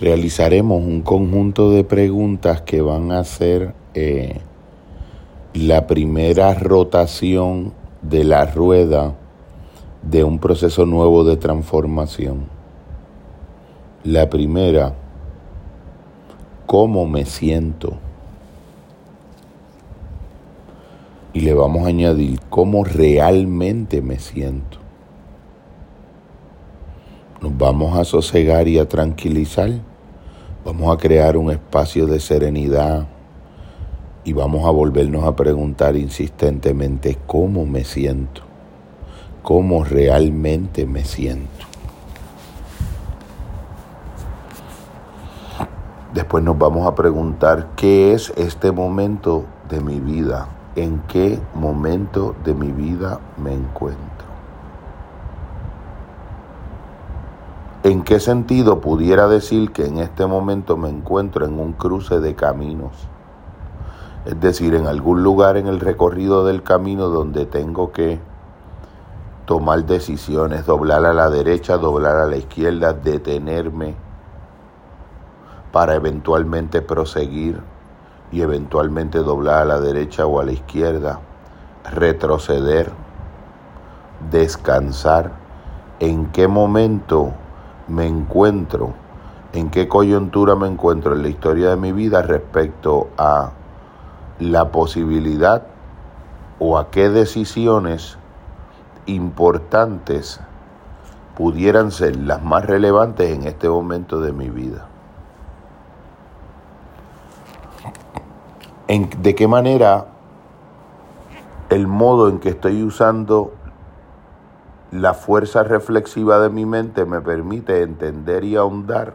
realizaremos un conjunto de preguntas que van a ser eh, la primera rotación de la rueda de un proceso nuevo de transformación. La primera, ¿cómo me siento? Y le vamos a añadir cómo realmente me siento. Nos vamos a sosegar y a tranquilizar. Vamos a crear un espacio de serenidad y vamos a volvernos a preguntar insistentemente cómo me siento, cómo realmente me siento. Después nos vamos a preguntar qué es este momento de mi vida, en qué momento de mi vida me encuentro. ¿En qué sentido pudiera decir que en este momento me encuentro en un cruce de caminos? Es decir, en algún lugar en el recorrido del camino donde tengo que tomar decisiones, doblar a la derecha, doblar a la izquierda, detenerme para eventualmente proseguir y eventualmente doblar a la derecha o a la izquierda, retroceder, descansar. ¿En qué momento me encuentro, en qué coyuntura me encuentro en la historia de mi vida respecto a la posibilidad o a qué decisiones importantes pudieran ser las más relevantes en este momento de mi vida. En, ¿De qué manera el modo en que estoy usando la fuerza reflexiva de mi mente me permite entender y ahondar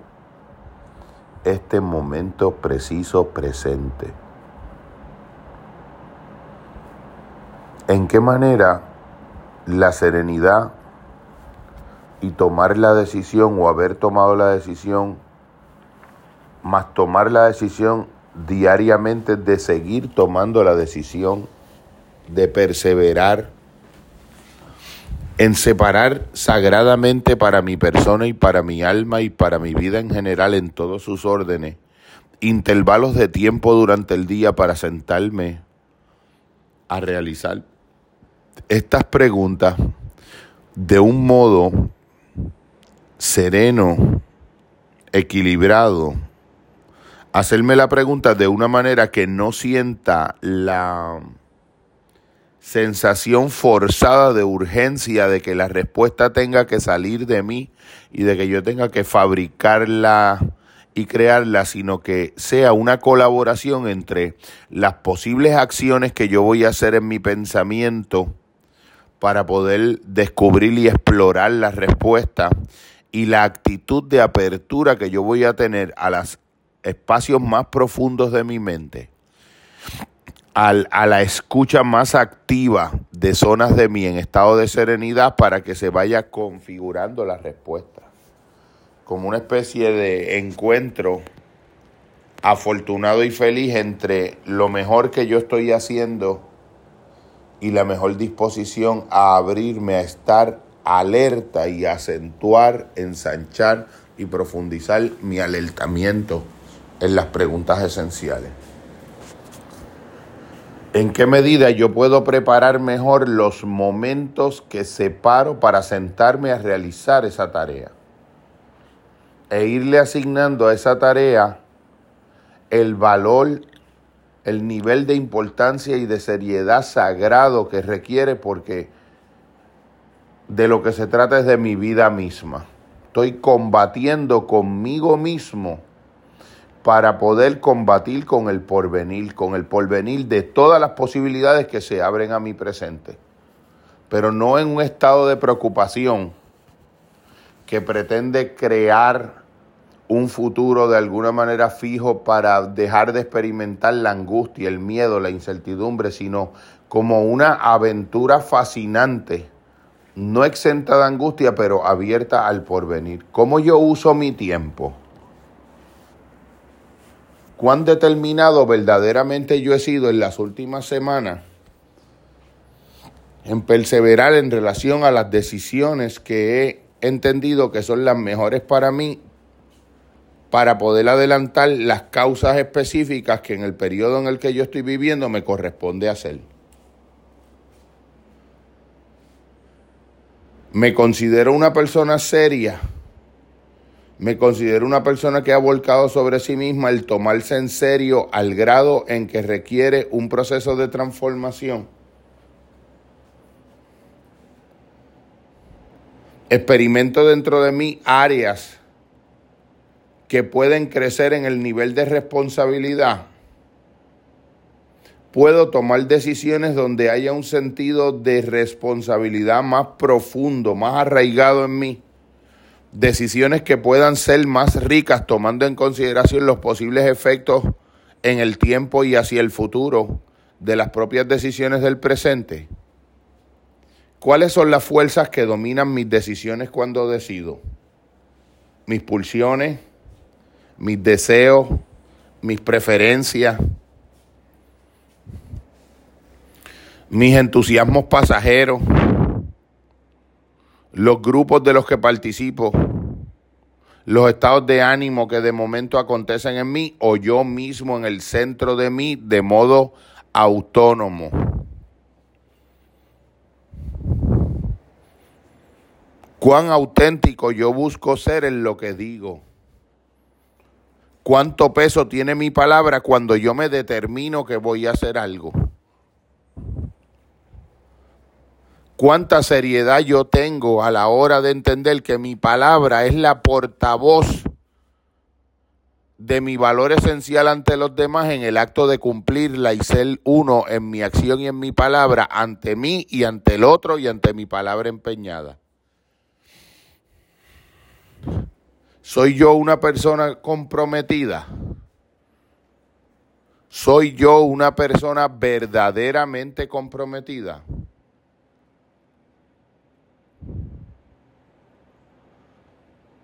este momento preciso presente. ¿En qué manera la serenidad y tomar la decisión o haber tomado la decisión, más tomar la decisión diariamente de seguir tomando la decisión, de perseverar, en separar sagradamente para mi persona y para mi alma y para mi vida en general en todos sus órdenes, intervalos de tiempo durante el día para sentarme a realizar estas preguntas de un modo sereno, equilibrado, hacerme la pregunta de una manera que no sienta la sensación forzada de urgencia de que la respuesta tenga que salir de mí y de que yo tenga que fabricarla y crearla, sino que sea una colaboración entre las posibles acciones que yo voy a hacer en mi pensamiento para poder descubrir y explorar la respuesta y la actitud de apertura que yo voy a tener a los espacios más profundos de mi mente a la escucha más activa de zonas de mí en estado de serenidad para que se vaya configurando la respuesta. Como una especie de encuentro afortunado y feliz entre lo mejor que yo estoy haciendo y la mejor disposición a abrirme, a estar alerta y acentuar, ensanchar y profundizar mi alertamiento en las preguntas esenciales. ¿En qué medida yo puedo preparar mejor los momentos que separo para sentarme a realizar esa tarea? E irle asignando a esa tarea el valor, el nivel de importancia y de seriedad sagrado que requiere porque de lo que se trata es de mi vida misma. Estoy combatiendo conmigo mismo para poder combatir con el porvenir, con el porvenir de todas las posibilidades que se abren a mi presente, pero no en un estado de preocupación que pretende crear un futuro de alguna manera fijo para dejar de experimentar la angustia, el miedo, la incertidumbre, sino como una aventura fascinante, no exenta de angustia, pero abierta al porvenir. ¿Cómo yo uso mi tiempo? Cuán determinado verdaderamente yo he sido en las últimas semanas en perseverar en relación a las decisiones que he entendido que son las mejores para mí para poder adelantar las causas específicas que en el periodo en el que yo estoy viviendo me corresponde hacer. Me considero una persona seria. Me considero una persona que ha volcado sobre sí misma el tomarse en serio al grado en que requiere un proceso de transformación. Experimento dentro de mí áreas que pueden crecer en el nivel de responsabilidad. Puedo tomar decisiones donde haya un sentido de responsabilidad más profundo, más arraigado en mí. Decisiones que puedan ser más ricas tomando en consideración los posibles efectos en el tiempo y hacia el futuro de las propias decisiones del presente. ¿Cuáles son las fuerzas que dominan mis decisiones cuando decido? Mis pulsiones, mis deseos, mis preferencias, mis entusiasmos pasajeros, los grupos de los que participo, los estados de ánimo que de momento acontecen en mí o yo mismo en el centro de mí de modo autónomo. cuán auténtico yo busco ser en lo que digo. Cuánto peso tiene mi palabra cuando yo me determino que voy a hacer algo. Cuánta seriedad yo tengo a la hora de entender que mi palabra es la portavoz de mi valor esencial ante los demás en el acto de cumplirla y ser uno en mi acción y en mi palabra ante mí y ante el otro y ante mi palabra empeñada. ¿Soy yo una persona comprometida? ¿Soy yo una persona verdaderamente comprometida?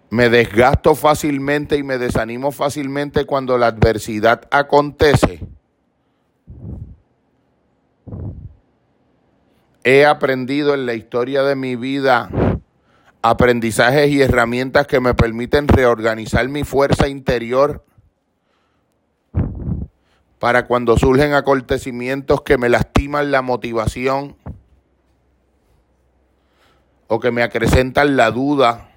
Me desgasto fácilmente y me desanimo fácilmente cuando la adversidad acontece. He aprendido en la historia de mi vida aprendizajes y herramientas que me permiten reorganizar mi fuerza interior para cuando surgen acontecimientos que me lastiman la motivación o que me acrecentan la duda.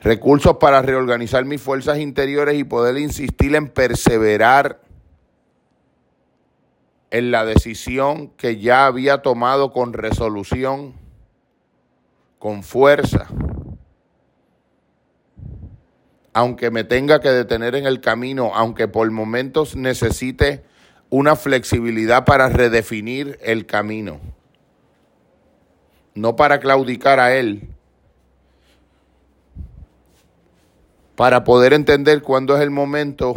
Recursos para reorganizar mis fuerzas interiores y poder insistir en perseverar en la decisión que ya había tomado con resolución con fuerza, aunque me tenga que detener en el camino, aunque por momentos necesite una flexibilidad para redefinir el camino, no para claudicar a él, para poder entender cuándo es el momento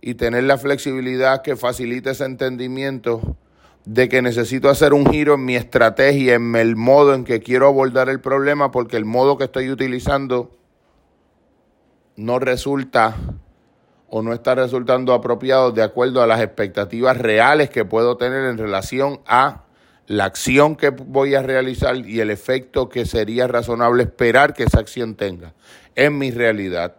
y tener la flexibilidad que facilite ese entendimiento de que necesito hacer un giro en mi estrategia, en el modo en que quiero abordar el problema, porque el modo que estoy utilizando no resulta o no está resultando apropiado de acuerdo a las expectativas reales que puedo tener en relación a la acción que voy a realizar y el efecto que sería razonable esperar que esa acción tenga en mi realidad,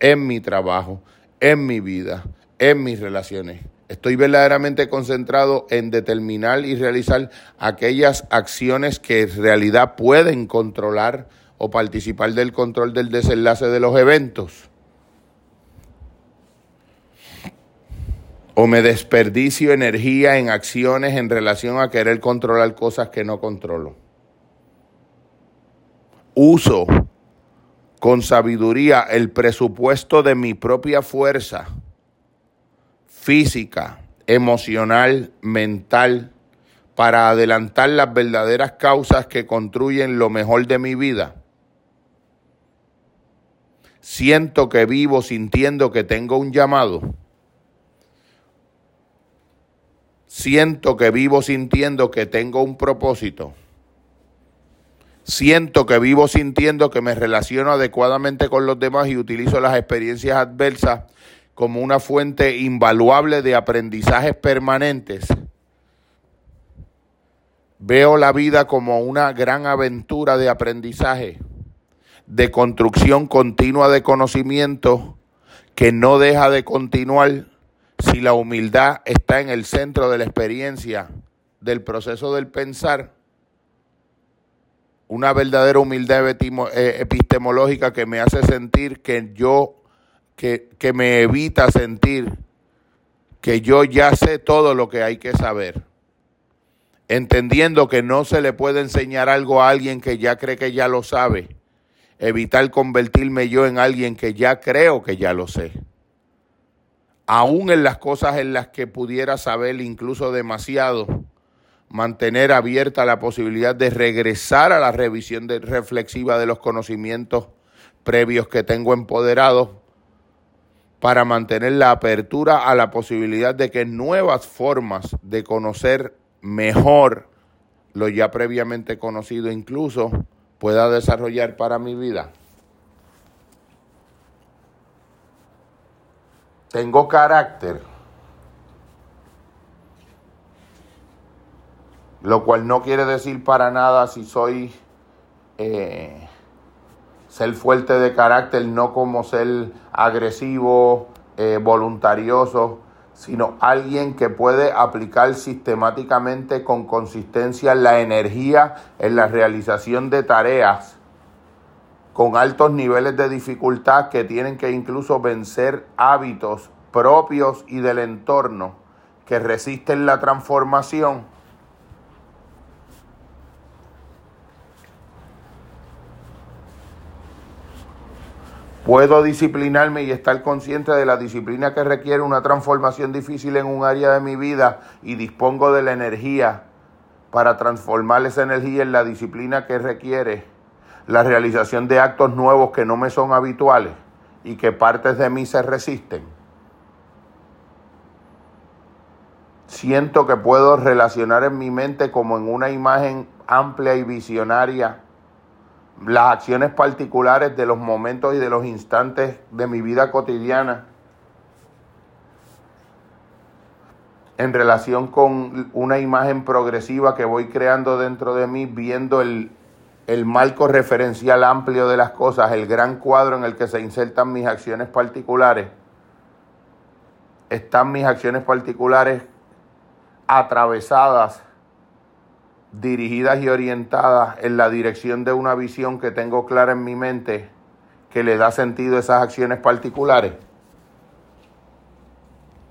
en mi trabajo, en mi vida, en mis relaciones. Estoy verdaderamente concentrado en determinar y realizar aquellas acciones que en realidad pueden controlar o participar del control del desenlace de los eventos. O me desperdicio energía en acciones en relación a querer controlar cosas que no controlo. Uso con sabiduría el presupuesto de mi propia fuerza física, emocional, mental, para adelantar las verdaderas causas que construyen lo mejor de mi vida. Siento que vivo sintiendo que tengo un llamado. Siento que vivo sintiendo que tengo un propósito. Siento que vivo sintiendo que me relaciono adecuadamente con los demás y utilizo las experiencias adversas como una fuente invaluable de aprendizajes permanentes. Veo la vida como una gran aventura de aprendizaje. de construcción continua de conocimiento que no deja de continuar si la humildad está en el centro de la experiencia del proceso del pensar, una verdadera humildad eh, epistemológica que me hace sentir que yo, que, que me evita sentir que yo ya sé todo lo que hay que saber, entendiendo que no se le puede enseñar algo a alguien que ya cree que ya lo sabe, evitar convertirme yo en alguien que ya creo que ya lo sé. Aún en las cosas en las que pudiera saber incluso demasiado, mantener abierta la posibilidad de regresar a la revisión reflexiva de los conocimientos previos que tengo empoderados para mantener la apertura a la posibilidad de que nuevas formas de conocer mejor lo ya previamente conocido incluso pueda desarrollar para mi vida. Tengo carácter, lo cual no quiere decir para nada si soy eh, ser fuerte de carácter, no como ser agresivo, eh, voluntarioso, sino alguien que puede aplicar sistemáticamente con consistencia la energía en la realización de tareas con altos niveles de dificultad que tienen que incluso vencer hábitos propios y del entorno que resisten la transformación. Puedo disciplinarme y estar consciente de la disciplina que requiere una transformación difícil en un área de mi vida y dispongo de la energía para transformar esa energía en la disciplina que requiere la realización de actos nuevos que no me son habituales y que partes de mí se resisten. Siento que puedo relacionar en mi mente como en una imagen amplia y visionaria las acciones particulares de los momentos y de los instantes de mi vida cotidiana en relación con una imagen progresiva que voy creando dentro de mí, viendo el, el marco referencial amplio de las cosas, el gran cuadro en el que se insertan mis acciones particulares, están mis acciones particulares atravesadas dirigidas y orientadas en la dirección de una visión que tengo clara en mi mente que le da sentido a esas acciones particulares.